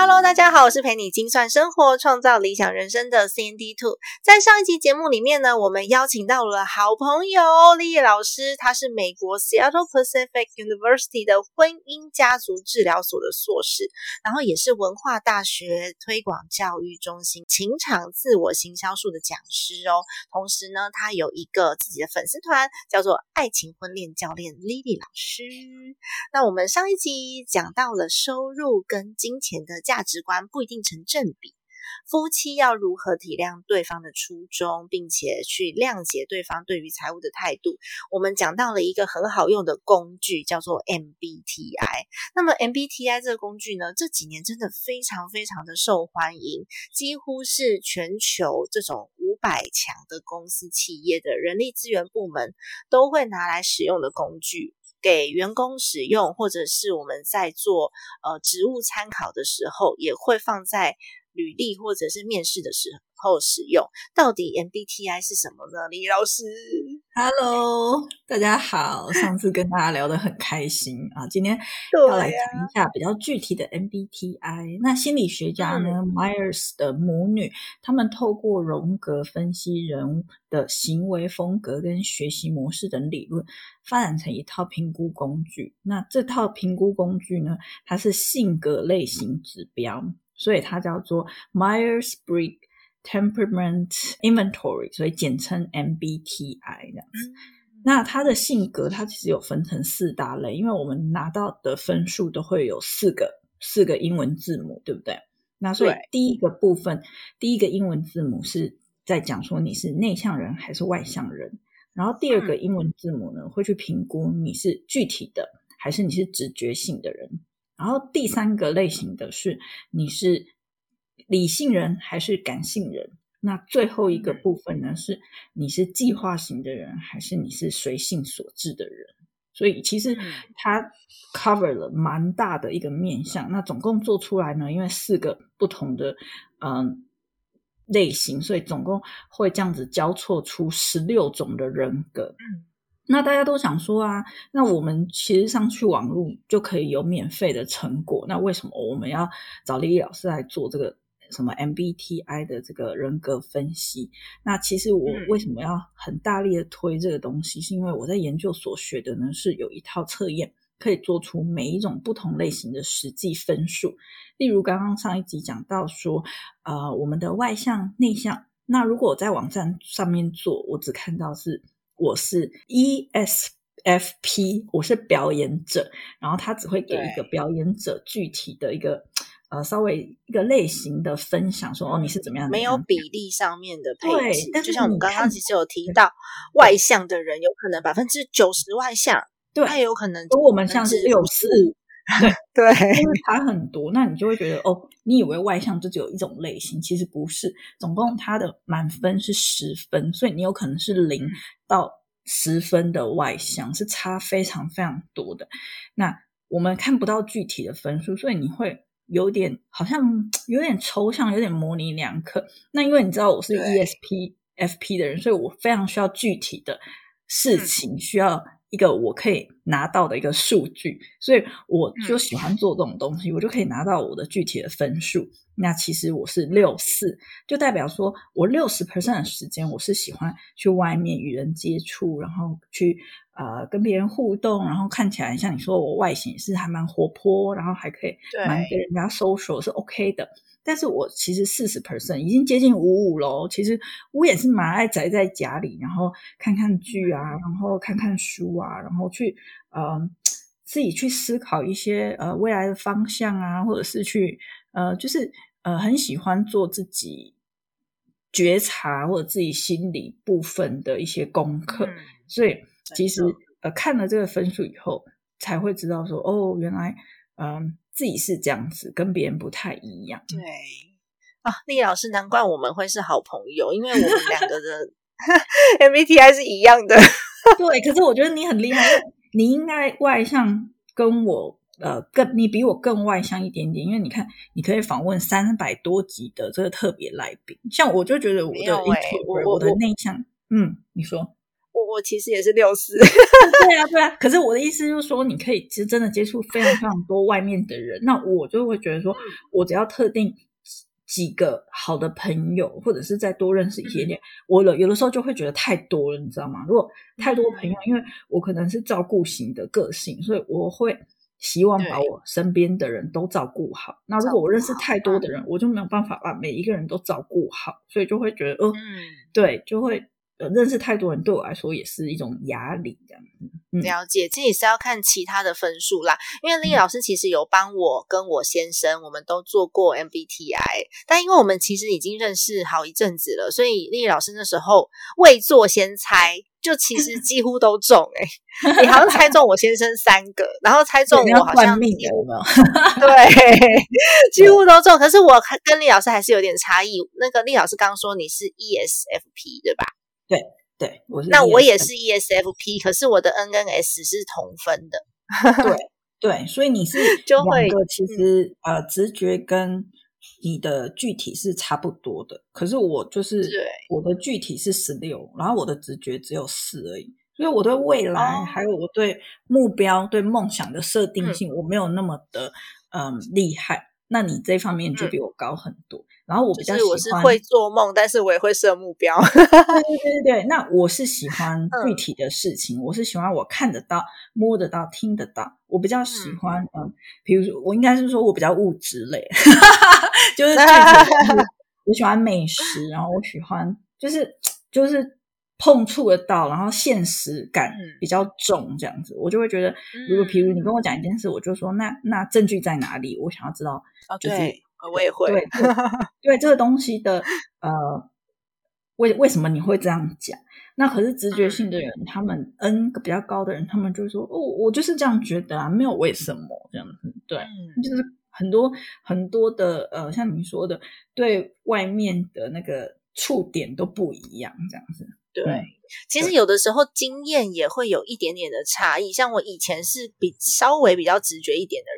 Hello，大家好，我是陪你精算生活、创造理想人生的 C N D Two。在上一集节目里面呢，我们邀请到了好朋友丽叶老师，他是美国 Seattle Pacific University 的婚姻家族治疗所的硕士，然后也是文化大学推广教育中心情场自我行销术的讲师哦。同时呢，他有一个自己的粉丝团，叫做爱情婚恋教练 Lily 老师。那我们上一集讲到了收入跟金钱的。价值观不一定成正比，夫妻要如何体谅对方的初衷，并且去谅解对方对于财务的态度？我们讲到了一个很好用的工具，叫做 MBTI。那么 MBTI 这个工具呢，这几年真的非常非常的受欢迎，几乎是全球这种五百强的公司企业的人力资源部门都会拿来使用的工具。给员工使用，或者是我们在做呃职务参考的时候，也会放在履历或者是面试的时候候使用。到底 MBTI 是什么呢？李老师，Hello，大家好。上次跟大家聊得很开心啊，今天要来讲一下比较具体的 MBTI。那心理学家呢，Myers 的母女，他们透过荣格分析人的行为风格跟学习模式等理论。发展成一套评估工具。那这套评估工具呢，它是性格类型指标，所以它叫做 Myers-Briggs Temperament Inventory，所以简称 MBTI 这样子。那他的性格，他其实有分成四大类，因为我们拿到的分数都会有四个四个英文字母，对不对？那所以第一个部分，第一个英文字母是在讲说你是内向人还是外向人。然后第二个英文字母呢，会去评估你是具体的还是你是直觉性的人。然后第三个类型的是你是理性人还是感性人。那最后一个部分呢，是你是计划型的人还是你是随性所致的人。所以其实它 cover 了蛮大的一个面向。那总共做出来呢，因为四个不同的嗯。类型，所以总共会这样子交错出十六种的人格。嗯，那大家都想说啊，那我们其实上去网络就可以有免费的成果，那为什么我们要找丽丽老师来做这个什么 MBTI 的这个人格分析？那其实我为什么要很大力的推这个东西？是因为我在研究所学的呢，是有一套测验。可以做出每一种不同类型的实际分数，例如刚刚上一集讲到说，呃，我们的外向、内向。那如果我在网站上面做，我只看到是我是 ESFP，我是表演者，然后他只会给一个表演者具体的一个呃稍微一个类型的分享，说哦你是怎么样？没有比例上面的配置，就像我们刚刚其实有提到，外向的人有可能百分之九十外向。对，他有可能跟我们像是六四，对，因为差很多，那你就会觉得哦，你以为外向就只有一种类型，其实不是，总共它的满分是十分，所以你有可能是零到十分的外向，是差非常非常多的。那我们看不到具体的分数，所以你会有点好像有点抽象，有点模棱两可。那因为你知道我是 ESP FP 的人，所以我非常需要具体的事情需要。一个我可以拿到的一个数据，所以我就喜欢做这种东西，我就可以拿到我的具体的分数。那其实我是六四，就代表说我六十 percent 的时间我是喜欢去外面与人接触，然后去呃跟别人互动，然后看起来像你说我外形是还蛮活泼，然后还可以蛮跟人家 social 是 OK 的。但是我其实四十 percent 已经接近五五喽。其实我也是蛮爱宅在家里，然后看看剧啊，然后看看书啊，然后去呃自己去思考一些呃未来的方向啊，或者是去呃就是呃很喜欢做自己觉察或者自己心理部分的一些功课。所以其实呃看了这个分数以后，才会知道说，哦，原来嗯自己是这样子，跟别人不太一样。对啊，丽老师，难怪我们会是好朋友，因为我们两个的 MBTI 是一样的。对，可是我觉得你很厉害，你应该外向，跟我呃更你比我更外向一点点，因为你看，你可以访问三百多集的这个特别来宾，像我就觉得我的我我的内向，嗯，你说我我其实也是六四，对啊对啊，可是我的意思就是说，你可以其实真的接触非常非常多外面的人，那我就会觉得说，我只要特定。几个好的朋友，或者是再多认识一些点，我了有的时候就会觉得太多了，你知道吗？如果太多朋友，因为我可能是照顾型的个性，所以我会希望把我身边的人都照顾好。那如果我认识太多的人，我就没有办法把每一个人都照顾好，所以就会觉得，哦，对，就会。呃，认识太多人对我来说也是一种压力，这样子。了解，这也是要看其他的分数啦。因为丽老师其实有帮我跟我先生，我们都做过 MBTI，但因为我们其实已经认识好一阵子了，所以丽老师那时候未做先猜，就其实几乎都中。哎，你好像猜中我先生三个，然后猜中我好像有没有？对，几乎都中。可是我跟丽老师还是有点差异。那个丽老师刚说你是 ESFP 对吧？对对，我是那我也是 ESFP，可是我的 N 跟 S 是同分的。对对，所以你是 就会其实呃直觉跟你的具体是差不多的，可是我就是我的具体是十六，然后我的直觉只有四而已，所以我对未来还有我对目标、对梦想的设定性，我没有那么的嗯厉害。那你这方面就比我高很多。然后我比较喜欢，我是会做梦，但是我也会设目标。对对对对那我是喜欢具体的事情，我是喜欢我看得到、摸得到、听得到。我比较喜欢，嗯，比如说，我应该是说我比较物质类，就是具体。我喜欢美食，然后我喜欢就是就是碰触得到，然后现实感比较重这样子，我就会觉得，如果譬如你跟我讲一件事，我就说那那证据在哪里？我想要知道，就是。我也会，对，对这个东西的呃，为为什么你会这样讲？那可是直觉性的人，他们 N 比较高的人，他们就说哦，我就是这样觉得啊，没有为什么这样子。对，就是很多很多的呃，像你说的，对外面的那个触点都不一样，这样子。对，其实有的时候经验也会有一点点的差异。像我以前是比稍微比较直觉一点的人。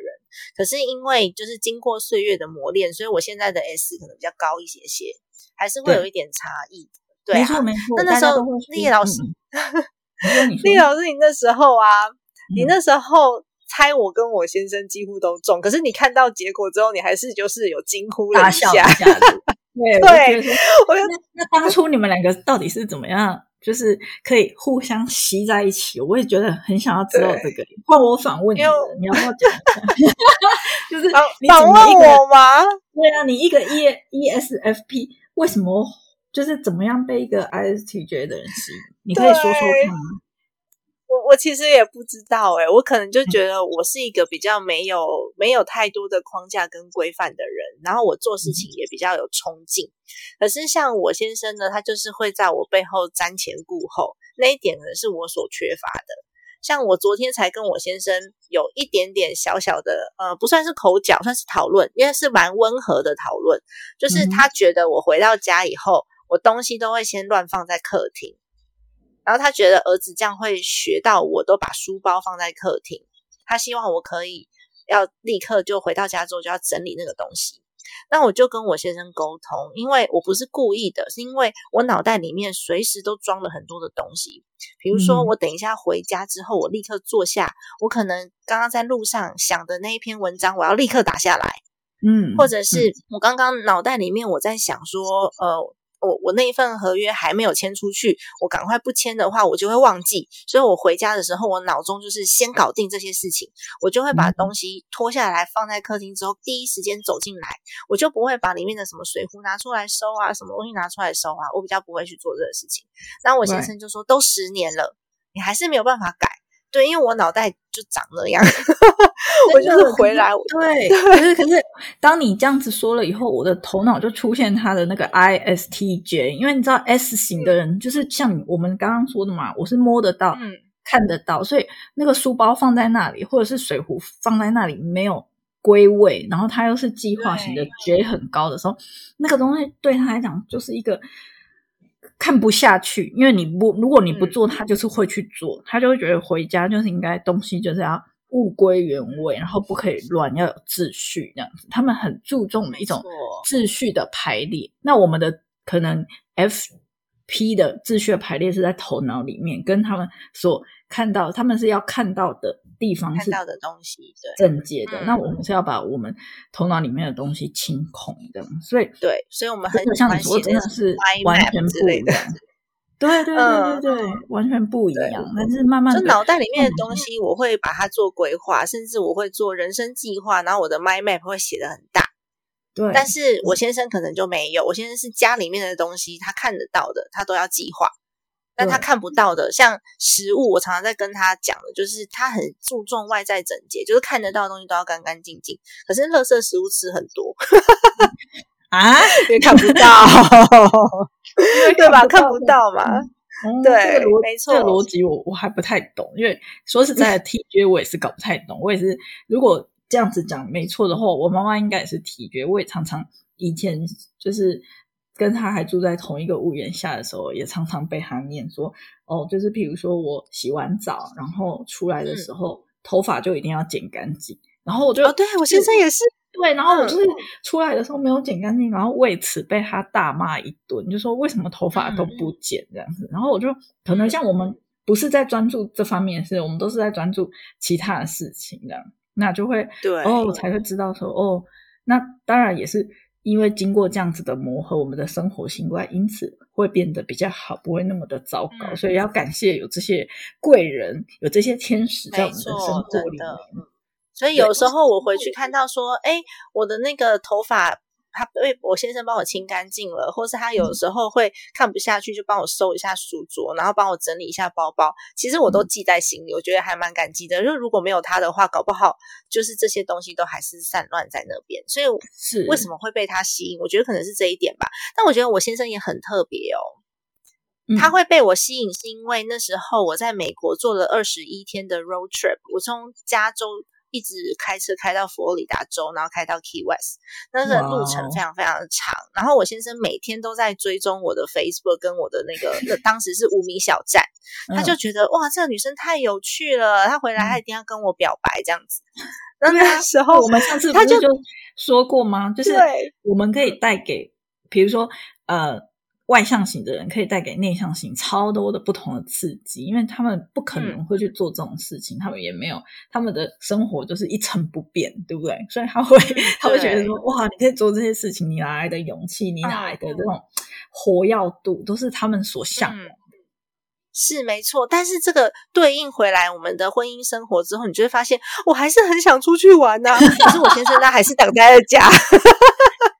可是因为就是经过岁月的磨练，所以我现在的 S 可能比较高一些些，还是会有一点差异。对。那那时候丽老师，丽老师，你那时候啊，你那时候猜我跟我先生几乎都中，可是你看到结果之后，你还是就是有惊呼了一下。对对，我觉得那当初你们两个到底是怎么样？就是可以互相吸在一起，我也觉得很想要知道这个。换我访问你，你要不要讲一下？就是反问我吗？对啊，你一个 E E S F P，为什么就是怎么样被一个 I S T J 的人吸引？你可以说说看吗？我我其实也不知道哎，我可能就觉得我是一个比较没有没有太多的框架跟规范的人，然后我做事情也比较有冲劲。可是像我先生呢，他就是会在我背后瞻前顾后，那一点呢是我所缺乏的。像我昨天才跟我先生有一点点小小的呃，不算是口角，算是讨论，因为是蛮温和的讨论。就是他觉得我回到家以后，我东西都会先乱放在客厅。然后他觉得儿子这样会学到，我都把书包放在客厅。他希望我可以要立刻就回到家之后就要整理那个东西。那我就跟我先生沟通，因为我不是故意的，是因为我脑袋里面随时都装了很多的东西。比如说，我等一下回家之后，我立刻坐下，我可能刚刚在路上想的那一篇文章，我要立刻打下来。嗯，或者是我刚刚脑袋里面我在想说，呃。我我那一份合约还没有签出去，我赶快不签的话，我就会忘记。所以我回家的时候，我脑中就是先搞定这些事情，我就会把东西脱下来放在客厅之后，第一时间走进来，我就不会把里面的什么水壶拿出来收啊，什么东西拿出来收啊，我比较不会去做这个事情。然后我先生就说：“都十年了，你还是没有办法改。”对，因为我脑袋就长那样，我就是回来。对，可是可是，当你这样子说了以后，我的头脑就出现他的那个 I S T J，因为你知道 S 型的人就是像我们刚刚说的嘛，我是摸得到、看得到，所以那个书包放在那里，或者是水壶放在那里没有归位，然后他又是计划型的觉很高的时候，那个东西对他来讲就是一个看不下去，因为你不如果你不做，他就是会去做，他就会觉得回家就是应该东西就是要物归原位，然后不可以乱，要有秩序这样子。他们很注重的一种秩序的排列。那我们的可能 F。P 的秩序排列是在头脑里面，跟他们所看到，他们是要看到的地方是看到的东西，对，正解的。那我们是要把我们头脑里面的东西清空的，所以对，所以我们很像你说，真的是完全不一样。对对对对对，完全不一样。但是慢慢，就脑袋里面的东西，我会把它做规划，甚至我会做人生计划，然后我的 mind map 会写的很大。对，但是我先生可能就没有。我先生是家里面的东西，他看得到的，他都要计划；但他看不到的，像食物，我常常在跟他讲的，就是他很注重外在整洁，就是看得到的东西都要干干净净。可是垃圾食物吃很多 啊，因为看不到，对吧？看不到嘛，对，没错。这个逻辑我我还不太懂，因为说实在的，T J 我也是搞不太懂。我也是，如果。这样子讲没错的话，我妈妈应该也是体觉。我也常常以前就是跟她还住在同一个屋檐下的时候，也常常被她念说：“哦，就是譬如说我洗完澡，然后出来的时候，头发就一定要剪干净。”然后我就哦，对我先生也是对，然后我就是出来的时候没有剪干净，然后为此被他大骂一顿，就说为什么头发都不剪这样子。然后我就可能像我们不是在专注这方面的事，我们都是在专注其他的事情这样。那就会对哦，才会知道说哦，那当然也是因为经过这样子的磨合，我们的生活习惯因此会变得比较好，不会那么的糟糕。所以要感谢有这些贵人，有这些天使在我们的生活里面。所以有时候我回去看到说，哎，我的那个头发。他被我先生帮我清干净了，或是他有时候会看不下去，就帮我收一下书桌，然后帮我整理一下包包。其实我都记在心里，我觉得还蛮感激的。就如果没有他的话，搞不好就是这些东西都还是散乱在那边。所以是为什么会被他吸引？我觉得可能是这一点吧。但我觉得我先生也很特别哦，他会被我吸引，是因为那时候我在美国做了二十一天的 road trip，我从加州。一直开车开到佛罗里达州，然后开到 Key West，那个路程非常非常的长。然后我先生每天都在追踪我的 Facebook 跟我的那个，那当时是无名小站，他就觉得哇，这个女生太有趣了，他回来他一定要跟我表白这样子。那那时候我们上次他就说过吗？就是我们可以带给，比如说呃。外向型的人可以带给内向型超多的不同的刺激，因为他们不可能会去做这种事情，他们也没有他们的生活就是一成不变，对不对？所以他会 他会觉得说，哇，你可以做这些事情，你哪来的勇气？你哪来的这种活跃度，都是他们所向。是没错，但是这个对应回来我们的婚姻生活之后，你就会发现，我还是很想出去玩呐。可是我先生他还是等待在家。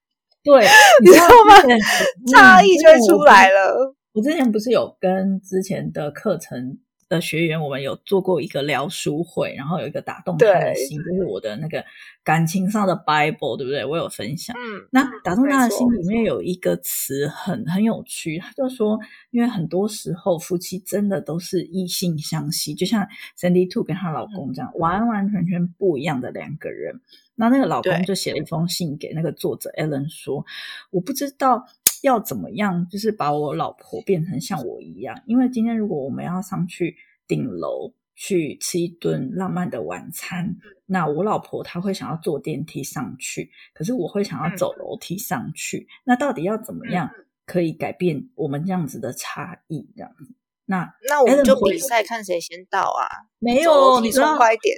对，你知道吗？差异就会出来了。我之前不是有跟之前的课程的学员，我们有做过一个聊书会，然后有一个打动他的心，就是我的那个感情上的 Bible，对不对？我有分享。嗯，那打动他的心里面有一个词很很有趣，他就说，因为很多时候夫妻真的都是异性相吸，就像 Sandy Two 跟她老公这样，完完全全不一样的两个人。那那个老公就写了一封信给那个作者 Ellen 说：“我不知道要怎么样，就是把我老婆变成像我一样。因为今天如果我们要上去顶楼去吃一顿浪漫的晚餐，那我老婆她会想要坐电梯上去，可是我会想要走楼梯上去。那到底要怎么样可以改变我们这样子的差异？这样子？那那我们就比赛看谁先到啊？没有，你说快点。”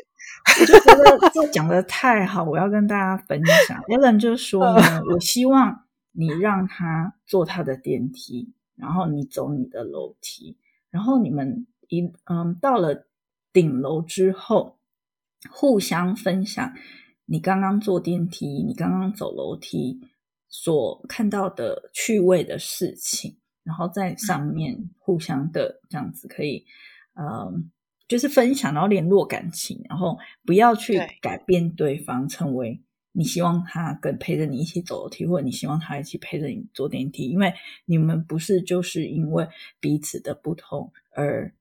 我就觉得这讲的太好，我要跟大家分享。Ellen 就说呢，我希望你让他坐他的电梯，然后你走你的楼梯，然后你们一嗯到了顶楼之后，互相分享你刚刚坐电梯、你刚刚走楼梯所看到的趣味的事情，然后在上面互相的这样子可以嗯。就是分享，然后联络感情，然后不要去改变对方，成为你希望他跟陪着你一起走楼梯，或者你希望他一起陪着你坐电梯，因为你们不是就是因为彼此的不同而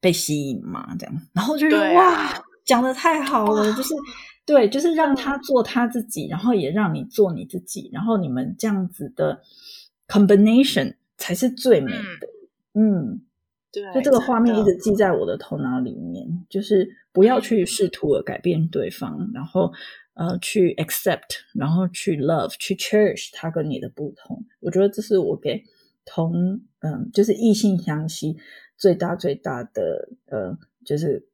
被吸引嘛？这样，然后就觉得哇，讲的太好了，就是对，就是让他做他自己，然后也让你做你自己，然后你们这样子的 combination 才是最美的。嗯，对，就这个画面一直记在我的头脑里面，就是不要去试图的改变对方，然后呃去 accept，然后去 love，去 cherish 他跟你的不同。我觉得这是我给同嗯，就是异性相吸。最大最大的呃，就是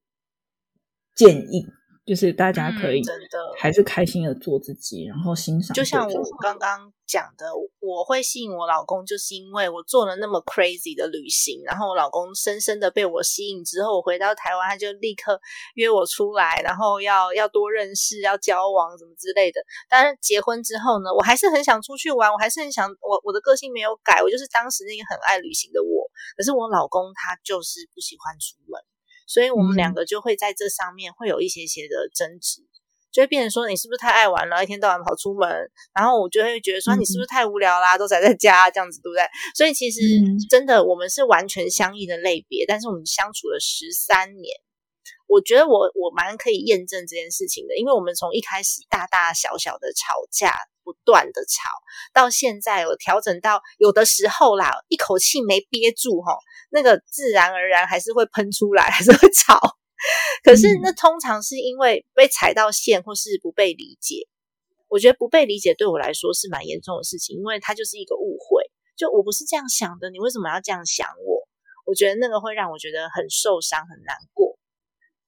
建议，就是大家可以真的还是开心的做自己，然后欣赏。就像我刚刚讲的，我会吸引我老公，就是因为我做了那么 crazy 的旅行，然后我老公深深的被我吸引之后，我回到台湾，他就立刻约我出来，然后要要多认识，要交往什么之类的。当然结婚之后呢，我还是很想出去玩，我还是很想我我的个性没有改，我就是当时那个很爱旅行的我。可是我老公他就是不喜欢出门，所以我们两个就会在这上面会有一些些的争执，就会变成说你是不是太爱玩了，一天到晚跑出门，然后我就会觉得说你是不是太无聊啦，都宅在家这样子，对不对？所以其实真的我们是完全相异的类别，但是我们相处了十三年，我觉得我我蛮可以验证这件事情的，因为我们从一开始大大小小的吵架。不断的吵，到现在我调整到有的时候啦，一口气没憋住哈，那个自然而然还是会喷出来，还是会吵。可是那通常是因为被踩到线，或是不被理解。我觉得不被理解对我来说是蛮严重的事情，因为它就是一个误会。就我不是这样想的，你为什么要这样想我？我觉得那个会让我觉得很受伤、很难过。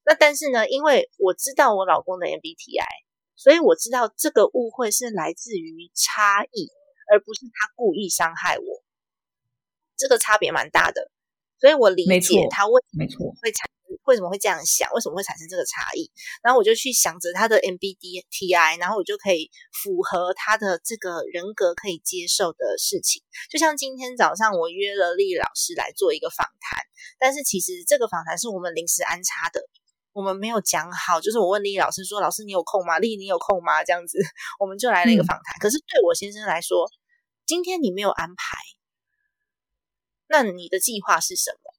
那但是呢，因为我知道我老公的 MBTI。所以我知道这个误会是来自于差异，而不是他故意伤害我。这个差别蛮大的，所以我理解他为没错会产为什么会这样想，为什么会产生这个差异。然后我就去想着他的 MBTI，然后我就可以符合他的这个人格可以接受的事情。就像今天早上我约了丽老师来做一个访谈，但是其实这个访谈是我们临时安插的。我们没有讲好，就是我问丽老师说：“老师，你有空吗？”丽，你有空吗？这样子，我们就来了一个访谈。可是对我先生来说，今天你没有安排，那你的计划是什么？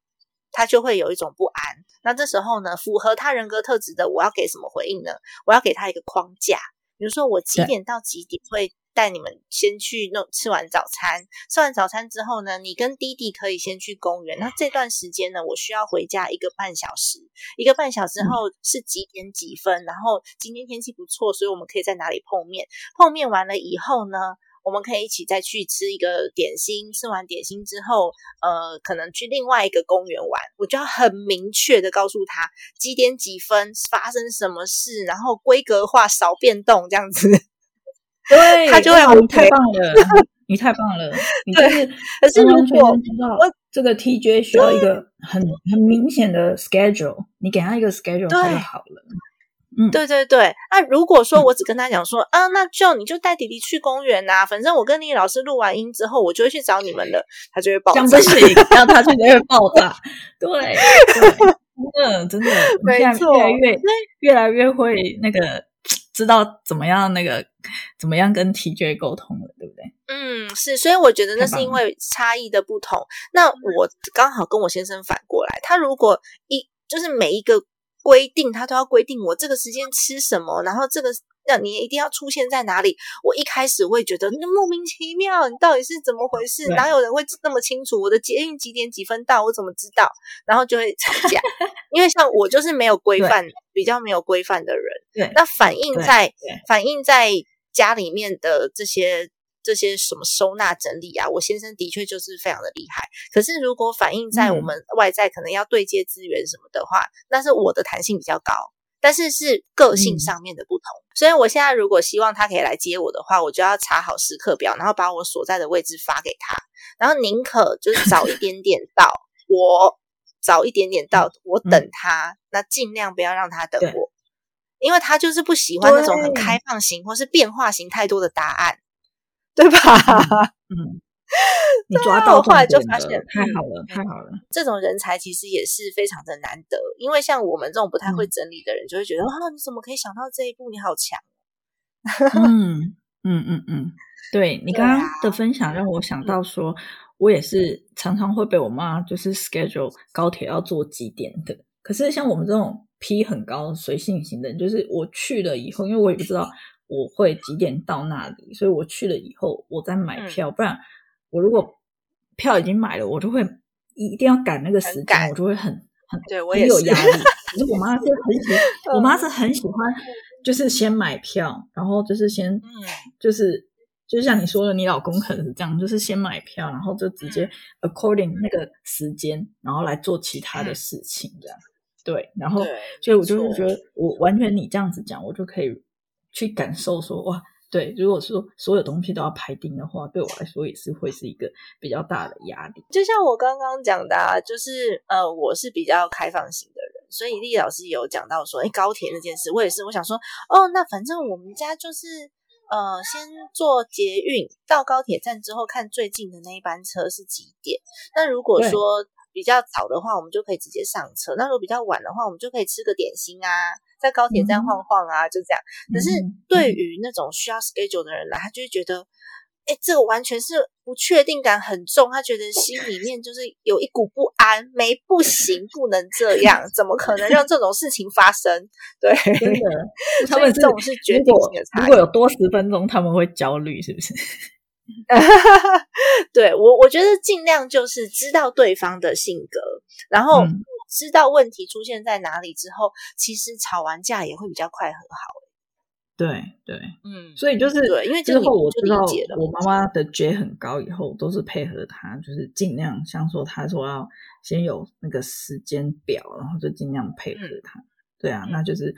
他就会有一种不安。那这时候呢，符合他人格特质的，我要给什么回应呢？我要给他一个框架，比如说我几点到几点会。带你们先去弄吃完早餐，吃完早餐之后呢，你跟弟弟可以先去公园。那这段时间呢，我需要回家一个半小时，一个半小时后是几点几分？然后今天天气不错，所以我们可以在哪里碰面？碰面完了以后呢，我们可以一起再去吃一个点心。吃完点心之后，呃，可能去另外一个公园玩。我就要很明确的告诉他几点几分发生什么事，然后规格化少变动这样子。对，他就会 你太棒了，你太棒了，你就是可是如果这个 TJ 需要一个很很明显的 schedule，你给他一个 schedule 他就好了。嗯，对对对。那如果说我只跟他讲说啊，那就你就带弟弟去公园呐，反正我跟你老师录完音之后，我就会去找你们的，他就会爆炸，不行，让他去就会爆炸。对，真的真的，没错，越来越越来越会那个。知道怎么样那个怎么样跟 TJ 沟通了，对不对？嗯，是，所以我觉得那是因为差异的不同。那我刚好跟我先生反过来，他如果一就是每一个规定，他都要规定我这个时间吃什么，然后这个。那你一定要出现在哪里？我一开始会觉得那莫名其妙，你到底是怎么回事？哪有人会那么清楚？我的捷运几点几分到？我怎么知道？然后就会吵架，因为像我就是没有 规范，比较没有规范的人。对，那反映在反映在家里面的这些这些什么收纳整理啊，我先生的确就是非常的厉害。可是如果反映在我们外在，可能要对接资源什么的话，那是我的弹性比较高。但是是个性上面的不同，所以我现在如果希望他可以来接我的话，我就要查好时刻表，然后把我所在的位置发给他，然后宁可就是早一点点到，我早一点点到，我等他，那尽量不要让他等我，因为他就是不喜欢那种很开放型或是变化型太多的答案，对吧？嗯。你抓到后来就发现太好了，太好了。这种人才其实也是非常的难得，因为像我们这种不太会整理的人，就会觉得啊，你怎么可以想到这一步？你好强！嗯嗯嗯嗯，对你刚刚的分享让我想到说，我也是常常会被我妈就是 schedule 高铁要坐几点的。可是像我们这种 P 很高随性型的人，就是我去了以后，因为我也不知道我会几点到那里，所以我去了以后我再买票，不然我如果票已经买了，我就会一定要赶那个时间，我就会很很对我也有压力。可是我妈是很喜，我妈是很喜欢，就是先买票，然后就是先，嗯，就是就像你说的，你老公可能是这样，就是先买票，然后就直接 according 那个时间，然后来做其他的事情，这样。对，然后所以我就是觉得，我完全你这样子讲，我就可以去感受说，哇，对，如果说所有东西都要排定的话，对我来说也是会是一个比较大的压力。就像我刚刚讲的，啊，就是呃，我是比较开放型的人，所以丽老师有讲到说，哎，高铁那件事，我也是，我想说，哦，那反正我们家就是呃，先坐捷运到高铁站之后，看最近的那一班车是几点。那如果说比较早的话，我们就可以直接上车；那如果比较晚的话，我们就可以吃个点心啊，在高铁站晃晃啊，就这样。可是对于那种需要 schedule 的人来，他就会觉得，哎，这个完全是不确定感很重，他觉得心里面就是有一股不安，没不行，不能这样，怎么可能让这种事情发生？对，真的，他们这种是决定性的差。如果有多十分钟，他们会焦虑，是不是？对我，我觉得尽量就是知道对方的性格，然后知道问题出现在哪里之后，其实吵完架也会比较快和好。对对，嗯，所以就是对，因为之后我知道我妈妈的觉很高，以后都是配合她，就是尽量像说她说要先有那个时间表，然后就尽量配合她。对啊，那就是。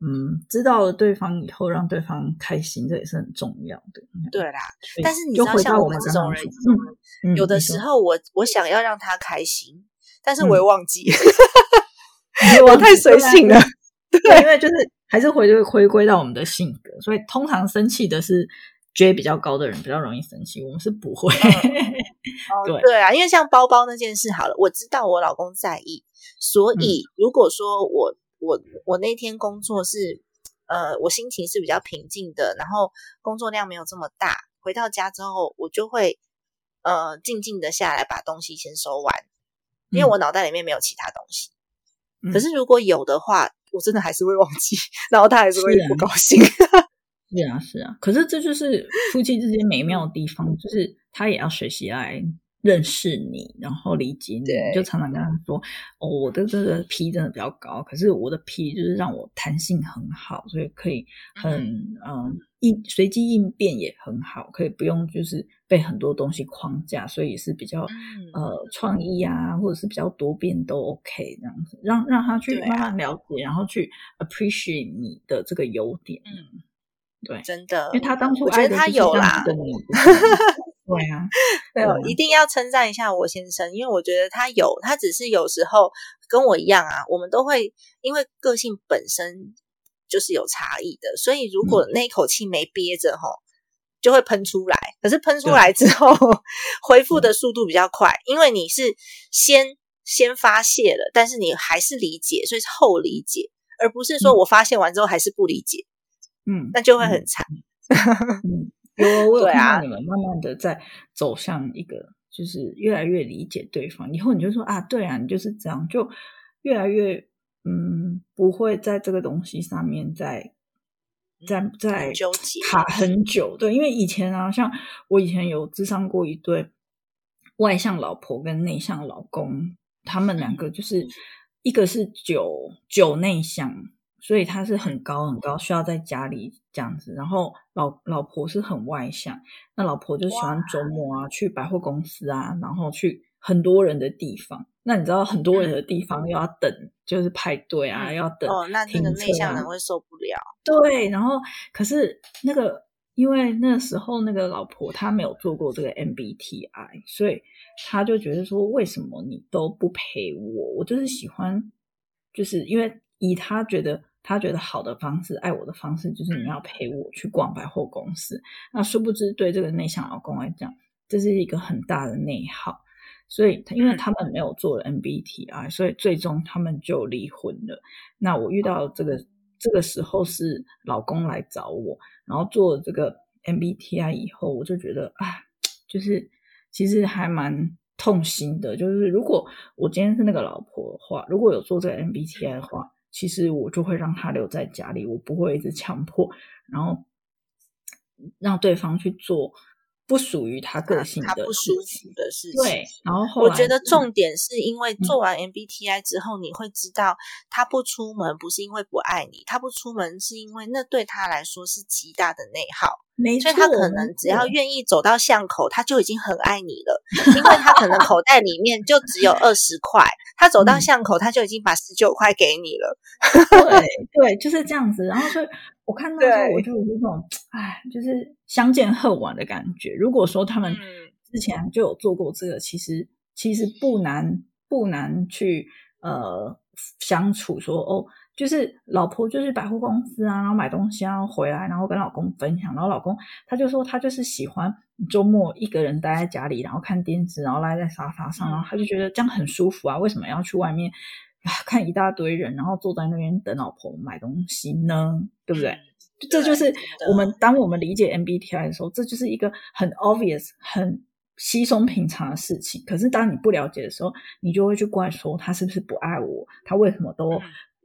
嗯，知道了对方以后，让对方开心，这也是很重要的。对啦，但是你知道，像我们这种人，嗯，有的时候我我想要让他开心，但是我也忘记，我太随性了。对，因为就是还是回回归到我们的性格，所以通常生气的是 J 比较高的人比较容易生气，我们是不会。对对啊，因为像包包那件事，好了，我知道我老公在意，所以如果说我。我我那天工作是，呃，我心情是比较平静的，然后工作量没有这么大。回到家之后，我就会呃静静的下来把东西先收完，因为我脑袋里面没有其他东西。可是如果有的话，我真的还是会忘记，然后他还是会不高兴。是啊，是啊。可是这就是夫妻之间美妙的地方，就是他也要学习来。认识你，然后理解你，就常常跟他说：“哦，我的这个 P 真的比较高，可是我的 P 就是让我弹性很好，所以可以很嗯。应随机应变也很好，可以不用就是被很多东西框架，所以也是比较呃创意啊，或者是比较多变都 OK 这样子，让让他去慢慢了解，然后去 appreciate 你的这个优点。嗯，对，真的，因为他当初我觉得他有啦。对啊，对，一定要称赞一下我先生，因为我觉得他有，他只是有时候跟我一样啊，我们都会因为个性本身就是有差异的，所以如果那口气没憋着哈，就会喷出来。可是喷出来之后，恢复的速度比较快，因为你是先先发泄了，但是你还是理解，所以是后理解，而不是说我发泄完之后还是不理解，嗯，那就会很惨。有，我有看到你们慢慢的在走向一个，就是越来越理解对方。以后你就说啊，对啊，你就是这样，就越来越嗯，不会在这个东西上面再再再纠结卡很久。对，因为以前啊，像我以前有智商过一对外向老婆跟内向老公，他们两个就是一个是九九内向。所以他是很高很高，需要在家里这样子。然后老老婆是很外向，那老婆就喜欢周末啊去百货公司啊，然后去很多人的地方。那你知道很多人的地方又要等，就是排队啊，要等。哦，那那个内向人会受不了。对，然后可是那个因为那时候那个老婆她没有做过这个 MBTI，所以她就觉得说，为什么你都不陪我？我就是喜欢，就是因为以她觉得。他觉得好的方式，爱我的方式，就是你要陪我去逛百货公司。那殊不知，对这个内向老公来讲，这是一个很大的内耗。所以，因为他们没有做 MBTI，所以最终他们就离婚了。那我遇到这个这个时候是老公来找我，然后做这个 MBTI 以后，我就觉得啊，就是其实还蛮痛心的。就是如果我今天是那个老婆的话，如果有做这个 MBTI 的话，其实我就会让他留在家里，我不会一直强迫，然后让对方去做。不属于他个性的，他不舒服的事情。对，然后我觉得重点是因为做完 MBTI 之后，你会知道他不出门不是因为不爱你，他不出门是因为那对他来说是极大的内耗。没错，所以他可能只要愿意走到巷口，他就已经很爱你了，因为他可能口袋里面就只有二十块，他走到巷口他就已经把十九块给你了。对 对，就是这样子。然后所以。我看到之后，我就有这种，哎，就是相见恨晚的感觉。如果说他们之前就有做过这个，其实其实不难不难去呃相处。说哦，就是老婆就是百货公司啊，然后买东西然后回来，然后跟老公分享。然后老公他就说他就是喜欢周末一个人待在家里，然后看电视，然后赖在沙发上，然后他就觉得这样很舒服啊。为什么要去外面？看一大堆人，然后坐在那边等老婆买东西呢，对不对？这就是我们当我们理解 MBTI 的时候，这就是一个很 obvious、很稀松平常的事情。可是当你不了解的时候，你就会去怪说他是不是不爱我？他为什么都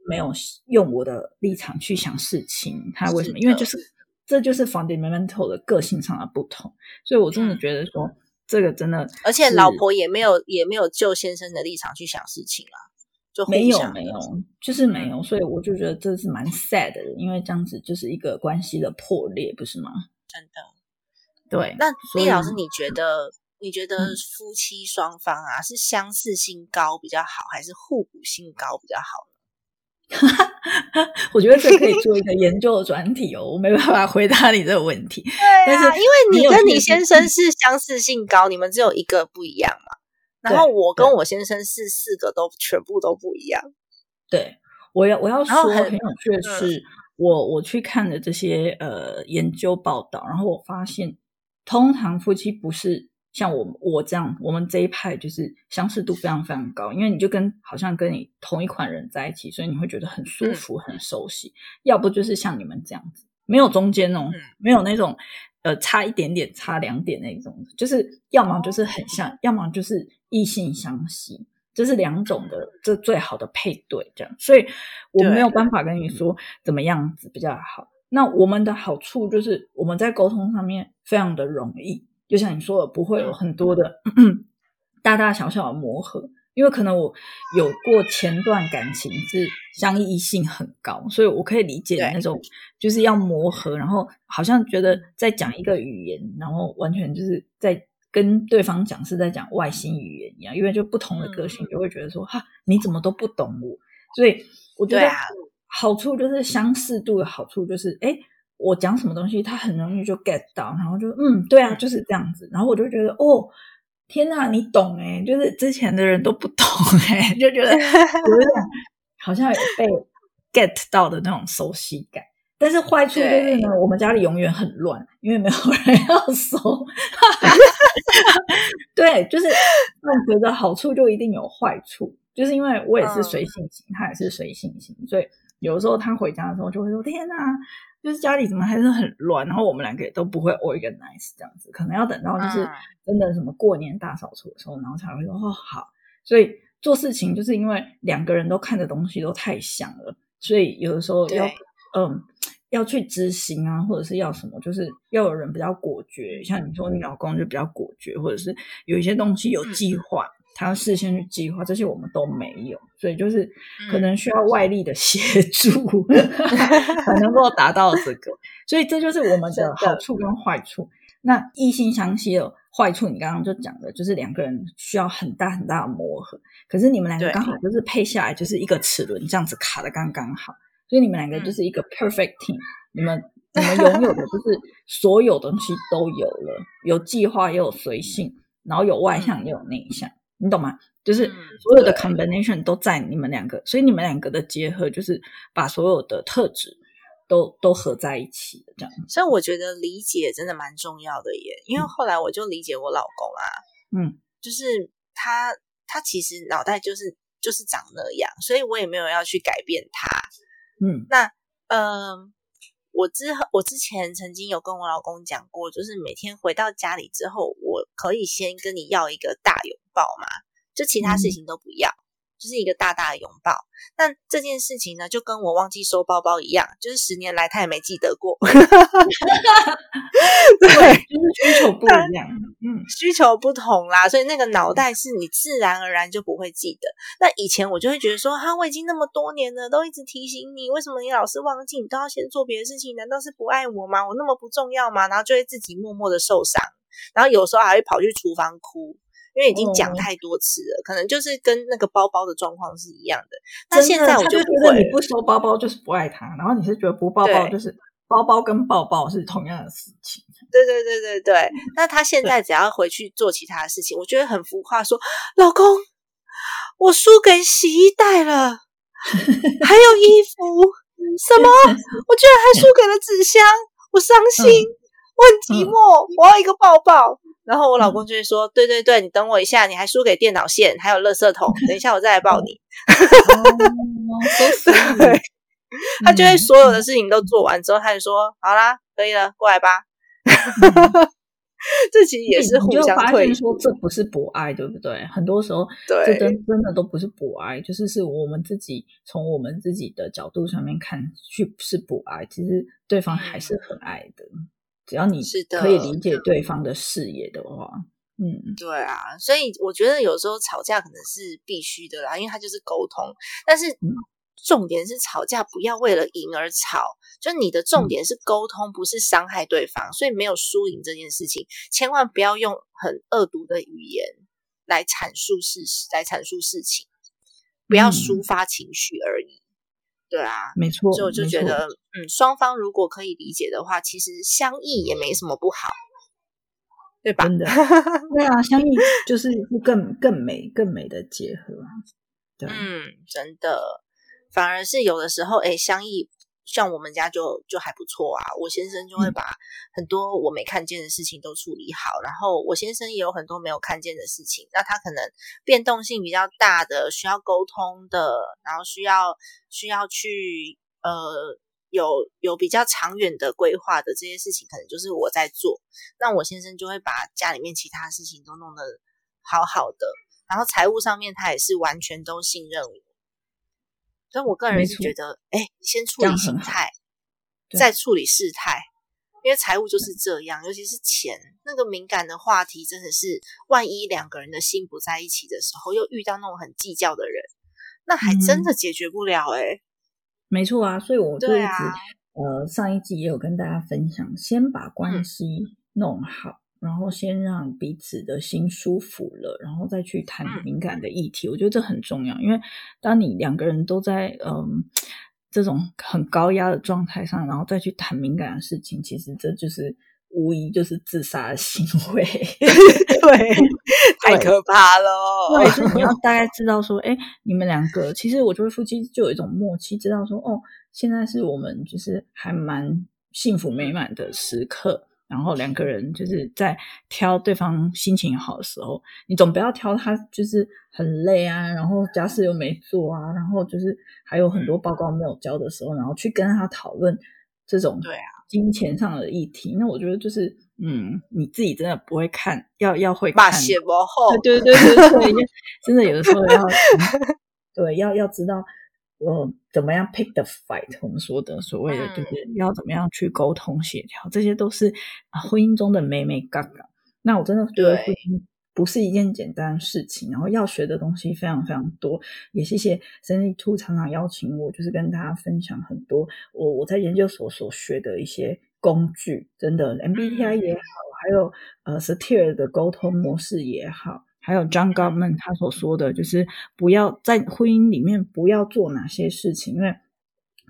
没有用我的立场去想事情？他为什么？因为就是这就是 fundamental 的个性上的不同。所以我真的觉得说，这个真的，而且老婆也没有也没有就先生的立场去想事情啊。就没有没有，就是没有，所以我就觉得这是蛮 sad 的，因为这样子就是一个关系的破裂，不是吗？真的，对。那李老师，你觉得你觉得夫妻双方啊，是相似性高比较好，还是互补性高比较好呢？我觉得这可以做一个研究的专题哦，我没办法回答你这个问题。对啊，因为你跟你先生是相似性高，你们只有一个不一样嘛。然后我跟我先生是四个都全部都不一样。对，我要我要说很有趣的是，我我去看的这些呃研究报道，然后我发现，通常夫妻不是像我我这样，我们这一派就是相似度非常非常高，因为你就跟好像跟你同一款人在一起，所以你会觉得很舒服、很熟悉。要不就是像你们这样子，没有中间哦，没有那种。呃，差一点点，差两点那种，就是要么就是很像，要么就是异性相吸，这是两种的，这最好的配对这样。所以我没有办法跟你说怎么样子比较好。那我们的好处就是我们在沟通上面非常的容易，就像你说的，不会有很多的 大大小小的磨合。因为可能我有过前段感情是相异性很高，所以我可以理解那种就是要磨合，然后好像觉得在讲一个语言，然后完全就是在跟对方讲是在讲外星语言一样。因为就不同的个性，就会觉得说哈，你怎么都不懂我。所以我觉得好处就是相似度的好处就是，哎，我讲什么东西他很容易就 get 到，然后就嗯，对啊，就是这样子。然后我就觉得哦。天呐，你懂哎，就是之前的人都不懂哎，就觉得 有一种好像有被 get 到的那种熟悉感。但是坏处就是呢，我们家里永远很乱，因为没有人要收。对，就是我觉得好处就一定有坏处，就是因为我也是随性型，他也是随性型，所以有的时候他回家的时候就会说：“天呐。”就是家里怎么还是很乱，然后我们两个也都不会 organize 这样子，可能要等到就是真的什么过年大扫除的时候，然后才会说哦好。所以做事情就是因为两个人都看的东西都太像了，所以有的时候要嗯要去执行啊，或者是要什么，就是要有人比较果决，像你说你老公就比较果决，或者是有一些东西有计划。他要事先去计划，这些我们都没有，所以就是可能需要外力的协助 才能够达到这个。所以这就是我们的好处跟坏处。那异性相吸的坏处，你刚刚就讲的，就是两个人需要很大很大的磨合。可是你们两个刚好就是配下来就是一个齿轮，这样子卡的刚刚好，所以你们两个就是一个 perfect team。你们你们拥有的就是所有东西都有了，有计划也有随性，然后有外向也有内向。你懂吗？就是所有的 combination 都在你们两个，所以你们两个的结合就是把所有的特质都都合在一起的这样。所以我觉得理解真的蛮重要的耶，因为后来我就理解我老公啊，嗯，就是他他其实脑袋就是就是长那样，所以我也没有要去改变他，嗯，那嗯。我之后我之前曾经有跟我老公讲过，就是每天回到家里之后，我可以先跟你要一个大拥抱嘛，就其他事情都不要。就是一个大大的拥抱，但这件事情呢，就跟我忘记收包包一样，就是十年来他也没记得过。对，就是需求不一样，嗯，需求不同啦，所以那个脑袋是你自然而然就不会记得。那以前我就会觉得说，哈，我已经那么多年了，都一直提醒你，为什么你老是忘记？你都要先做别的事情，难道是不爱我吗？我那么不重要吗？然后就会自己默默的受伤，然后有时候还会跑去厨房哭。因为已经讲太多次了，可能就是跟那个包包的状况是一样的。那现在我就觉得你不收包包就是不爱他，然后你是觉得不抱抱就是包包跟抱抱是同样的事情。对对对对对。那他现在只要回去做其他的事情，我觉得很浮夸，说老公，我输给洗衣袋了，还有衣服，什么？我居然还输给了纸箱，我伤心，我很寂寞，我要一个抱抱。然后我老公就会说：“对对对，你等我一下，你还输给电脑线，还有垃圾桶，等一下我再来抱你。” 对，他就会所有的事情都做完之后，他就说：“好啦，可以了，过来吧。”这其实也是互相退说这不是博爱，对不对？很多时候，这真真的都不是博爱，就是是我们自己从我们自己的角度上面看去是博爱，其实对方还是很爱的。只要你是可以理解对方的视野的话，嗯，对啊，所以我觉得有时候吵架可能是必须的啦，因为它就是沟通。但是重点是吵架不要为了赢而吵，就你的重点是沟通，不是伤害对方。所以没有输赢这件事情，千万不要用很恶毒的语言来阐述事实，来阐述事情，不要抒发情绪而已。对啊，没错，所以我就觉得，嗯，双方如果可以理解的话，其实相异也没什么不好，对吧？真的，对啊，相异就是更更美、更美的结合。对，嗯，真的，反而是有的时候，哎，相异。像我们家就就还不错啊，我先生就会把很多我没看见的事情都处理好，然后我先生也有很多没有看见的事情，那他可能变动性比较大的，需要沟通的，然后需要需要去呃有有比较长远的规划的这些事情，可能就是我在做，那我先生就会把家里面其他事情都弄得好好的，然后财务上面他也是完全都信任我。所以，我个人是觉得，哎，先处理心态，再处理事态，因为财务就是这样，尤其是钱那个敏感的话题，真的是，万一两个人的心不在一起的时候，又遇到那种很计较的人，那还真的解决不了。哎，没错啊，所以我对啊，呃，上一季也有跟大家分享，先把关系弄好。然后先让彼此的心舒服了，然后再去谈敏感的议题。我觉得这很重要，因为当你两个人都在嗯这种很高压的状态上，然后再去谈敏感的事情，其实这就是无疑就是自杀的行为。对，太可怕了。对，所以你要大概知道说，哎，你们两个其实我觉得夫妻就有一种默契，知道说，哦，现在是我们就是还蛮幸福美满的时刻。然后两个人就是在挑对方心情好的时候，你总不要挑他就是很累啊，然后家事又没做啊，然后就是还有很多报告没有交的时候，然后去跟他讨论这种对啊金钱上的议题。那我觉得就是嗯，你自己真的不会看，要要会看，对对对对对，真的有的时候要对要要知道。我怎么样 pick the fight？我们说的所谓的就是要怎么样去沟通协调，这些都是婚姻中的美美嘎嘎。那我真的觉得婚姻不是一件简单的事情，然后要学的东西非常非常多。也谢谢 Cindy Two 常常邀请我，就是跟大家分享很多我我在研究所所学的一些工具，真的 MBTI 也好，还有呃 Satir 的沟通模式也好。还有 John Gottman 他所说的就是不要在婚姻里面不要做哪些事情，因为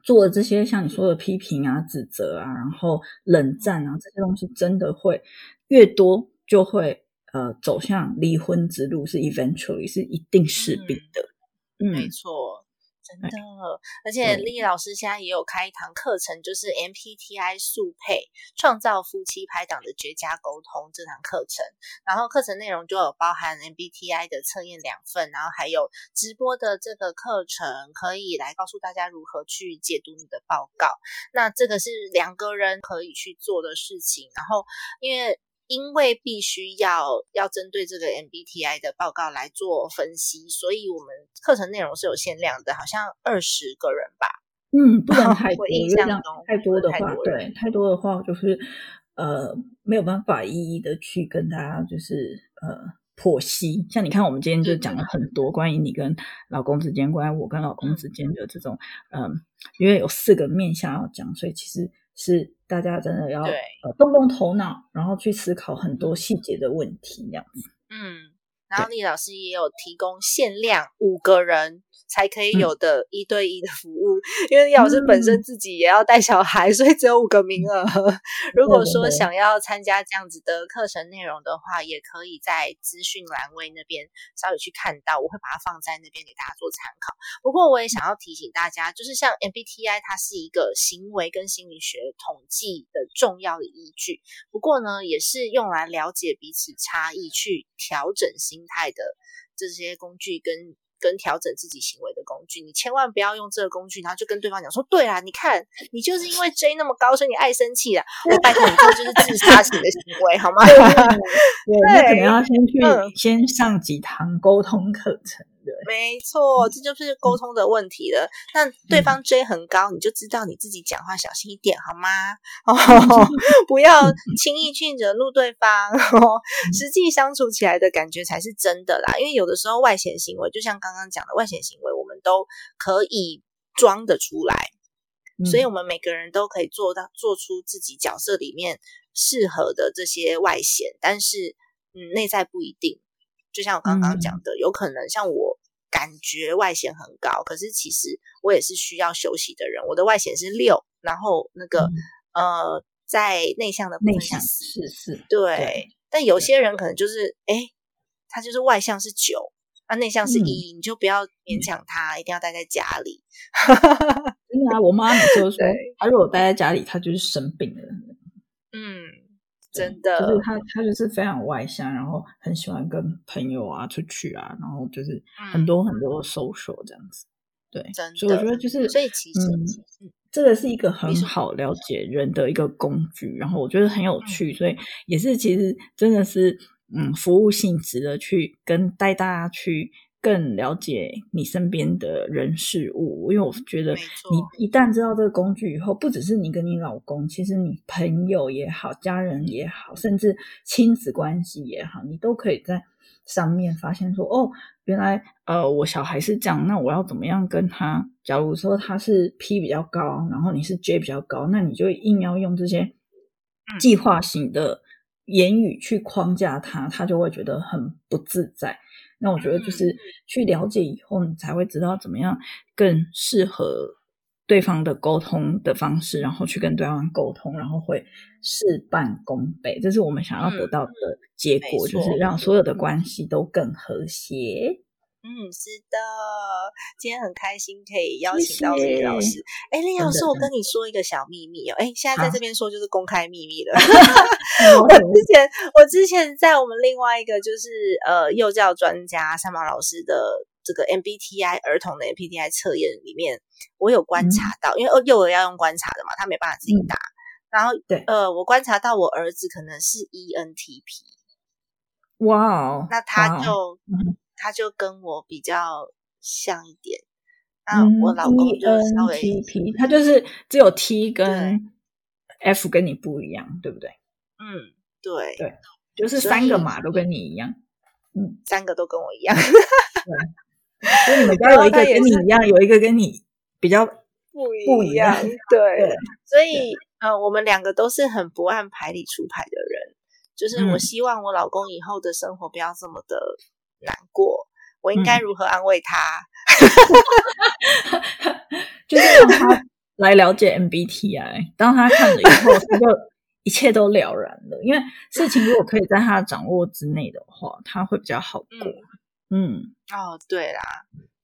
做这些像你说的批评啊、指责啊，然后冷战啊这些东西，真的会越多就会呃走向离婚之路，是 eventually 是一定势必的。嗯，没错。真的，而且丽丽老师现在也有开一堂课程，就是 MPTI 速配创造夫妻拍档的绝佳沟通这堂课程。然后课程内容就有包含 MBTI 的测验两份，然后还有直播的这个课程，可以来告诉大家如何去解读你的报告。那这个是两个人可以去做的事情。然后因为。因为必须要要针对这个 MBTI 的报告来做分析，所以我们课程内容是有限量的，好像二十个人吧。嗯，不 能太多，印象中太多的话，对，太多的话就是呃没有办法一一的去跟大家就是呃剖析。像你看，我们今天就讲了很多关于你跟老公之间，关于我跟老公之间的这种嗯，因为有四个面向要讲，所以其实是。大家真的要呃动动头脑，然后去思考很多细节的问题，这样子。嗯，然后李老师也有提供限量五个人。才可以有的一对一的服务，因为老师本身自己也要带小孩，所以只有五个名额。如果说想要参加这样子的课程内容的话，也可以在资讯栏位那边稍微去看到，我会把它放在那边给大家做参考。不过我也想要提醒大家，就是像 MBTI，它是一个行为跟心理学统计的重要的依据。不过呢，也是用来了解彼此差异、去调整心态的这些工具跟。跟调整自己行为的工具，你千万不要用这个工具，然后就跟对方讲说：“对啊，你看你就是因为追那么高，所以你爱生气的。”我拜托你，这就是自杀型的行为，好吗？对，你可能要先去先上几堂沟通课程。没错，这就是沟通的问题了。那对方追很高，你就知道你自己讲话小心一点，好吗？哦，不要轻易去惹怒对方，实际相处起来的感觉才是真的啦。因为有的时候外显行为，就像刚刚讲的外显行为，我们都可以装得出来，所以我们每个人都可以做到做出自己角色里面适合的这些外显，但是嗯，内在不一定。就像我刚刚讲的，有可能像我感觉外显很高，可是其实我也是需要休息的人。我的外显是六，然后那个呃，在内向的部分是四，是，对。但有些人可能就是，哎，他就是外向是九，啊，内向是一，你就不要勉强他，一定要待在家里。真的啊，我妈每次都 说，他如果待在家里，他就是生病了。嗯。真的，就是他，他就是非常外向，然后很喜欢跟朋友啊出去啊，然后就是很多很多 social 这样子。对，所以我觉得就是，所以其实，嗯，这个是一个很好了解人的一个工具，然后我觉得很有趣，所以也是其实真的是，嗯，服务性质的去跟带大家去。更了解你身边的人事物，因为我觉得你一旦知道这个工具以后，不只是你跟你老公，其实你朋友也好，家人也好，甚至亲子关系也好，你都可以在上面发现说，哦，原来呃，我小孩是这样，那我要怎么样跟他？假如说他是 P 比较高，然后你是 J 比较高，那你就硬要用这些计划型的言语去框架他，他就会觉得很不自在。那我觉得就是去了解以后，你才会知道怎么样更适合对方的沟通的方式，然后去跟对方沟通，然后会事半功倍。这是我们想要得到的结果，就是让所有的关系都更和谐。嗯，是的，今天很开心可以邀请到李老师。哎，李老师，我跟你说一个小秘密哦。哎，现在在这边说就是公开秘密了。我之前，我之前在我们另外一个就是呃幼教专家三毛老师的这个 MBTI 儿童的 MBTI 测验里面，我有观察到，因为幼儿要用观察的嘛，他没办法自己答。然后，对，呃，我观察到我儿子可能是 ENTP。哇哦，那他就。他就跟我比较像一点，那我老公就稍微他就是只有 T 跟 F 跟你不一样，对不对？嗯，对对，就是三个码都跟你一样，嗯，三个都跟我一样，所以你们 家有一个跟你一样，有一个跟你比较不不一样，对，所以呃，我们两个都是很不按牌理出牌的人，就是我希望我老公以后的生活不要这么的。难过，我应该如何安慰他？就是让他来了解 MBTI，当他看了以后，他就一切都了然了。因为事情如果可以在他掌握之内的话，他会比较好过。嗯，哦，对啦，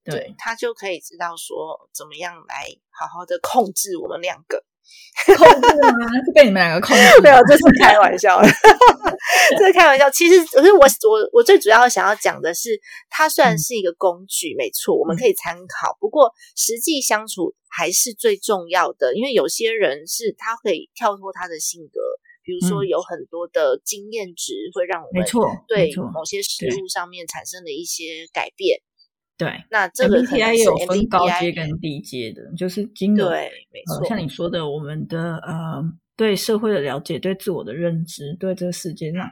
对他就可以知道说怎么样来好好的控制我们两个。控制吗？是被你们两个控制？没有，这是开玩笑，这是开玩笑。其实，可是我我我最主要想要讲的是，它虽然是一个工具，没错，我们可以参考。不过，实际相处还是最重要的，因为有些人是他可以跳脱他的性格，比如说有很多的经验值会让我们没错对某些事物上面产生了一些改变。对那这个可能 MBTI 也有分高阶跟低阶的，就是金额对，没呃，错，像你说的，我们的呃对社会的了解、对自我的认知、对这个世界上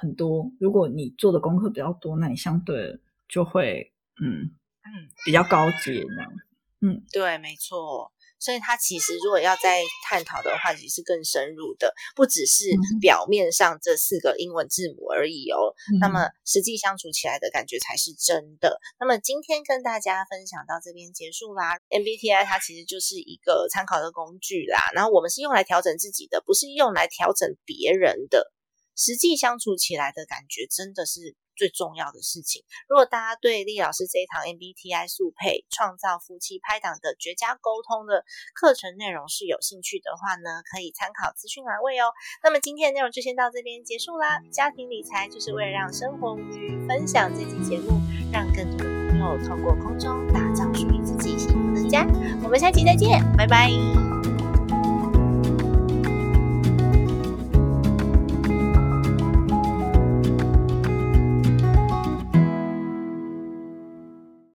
很多，如果你做的功课比较多，那你相对就会嗯嗯。比较高阶这样。嗯对，没错。所以它其实如果要再探讨的话，其实是更深入的，不只是嗯表面上这四个英文字母而已哦。那嗯么实际相处起来的感觉才是真的。那么今天跟大家分享到这边结束啦。MBTI 它其实就是一个参考的工具啦，然后我们是用来调整自己的，不是用来调整别人的。实际相处起来的感觉真的是最重要的事情。如果大家对丽老师这一堂 MBTI 速配创造夫妻拍档的绝佳沟通的课程内容是有兴趣的话呢，可以参考资讯栏位哦。那么今天的内容就先到这边结束啦。家庭理财就是为了让生活无虞，分享这期节目，让更多的朋友透过空中打造属于自己幸福的家。我们下期再见，拜拜。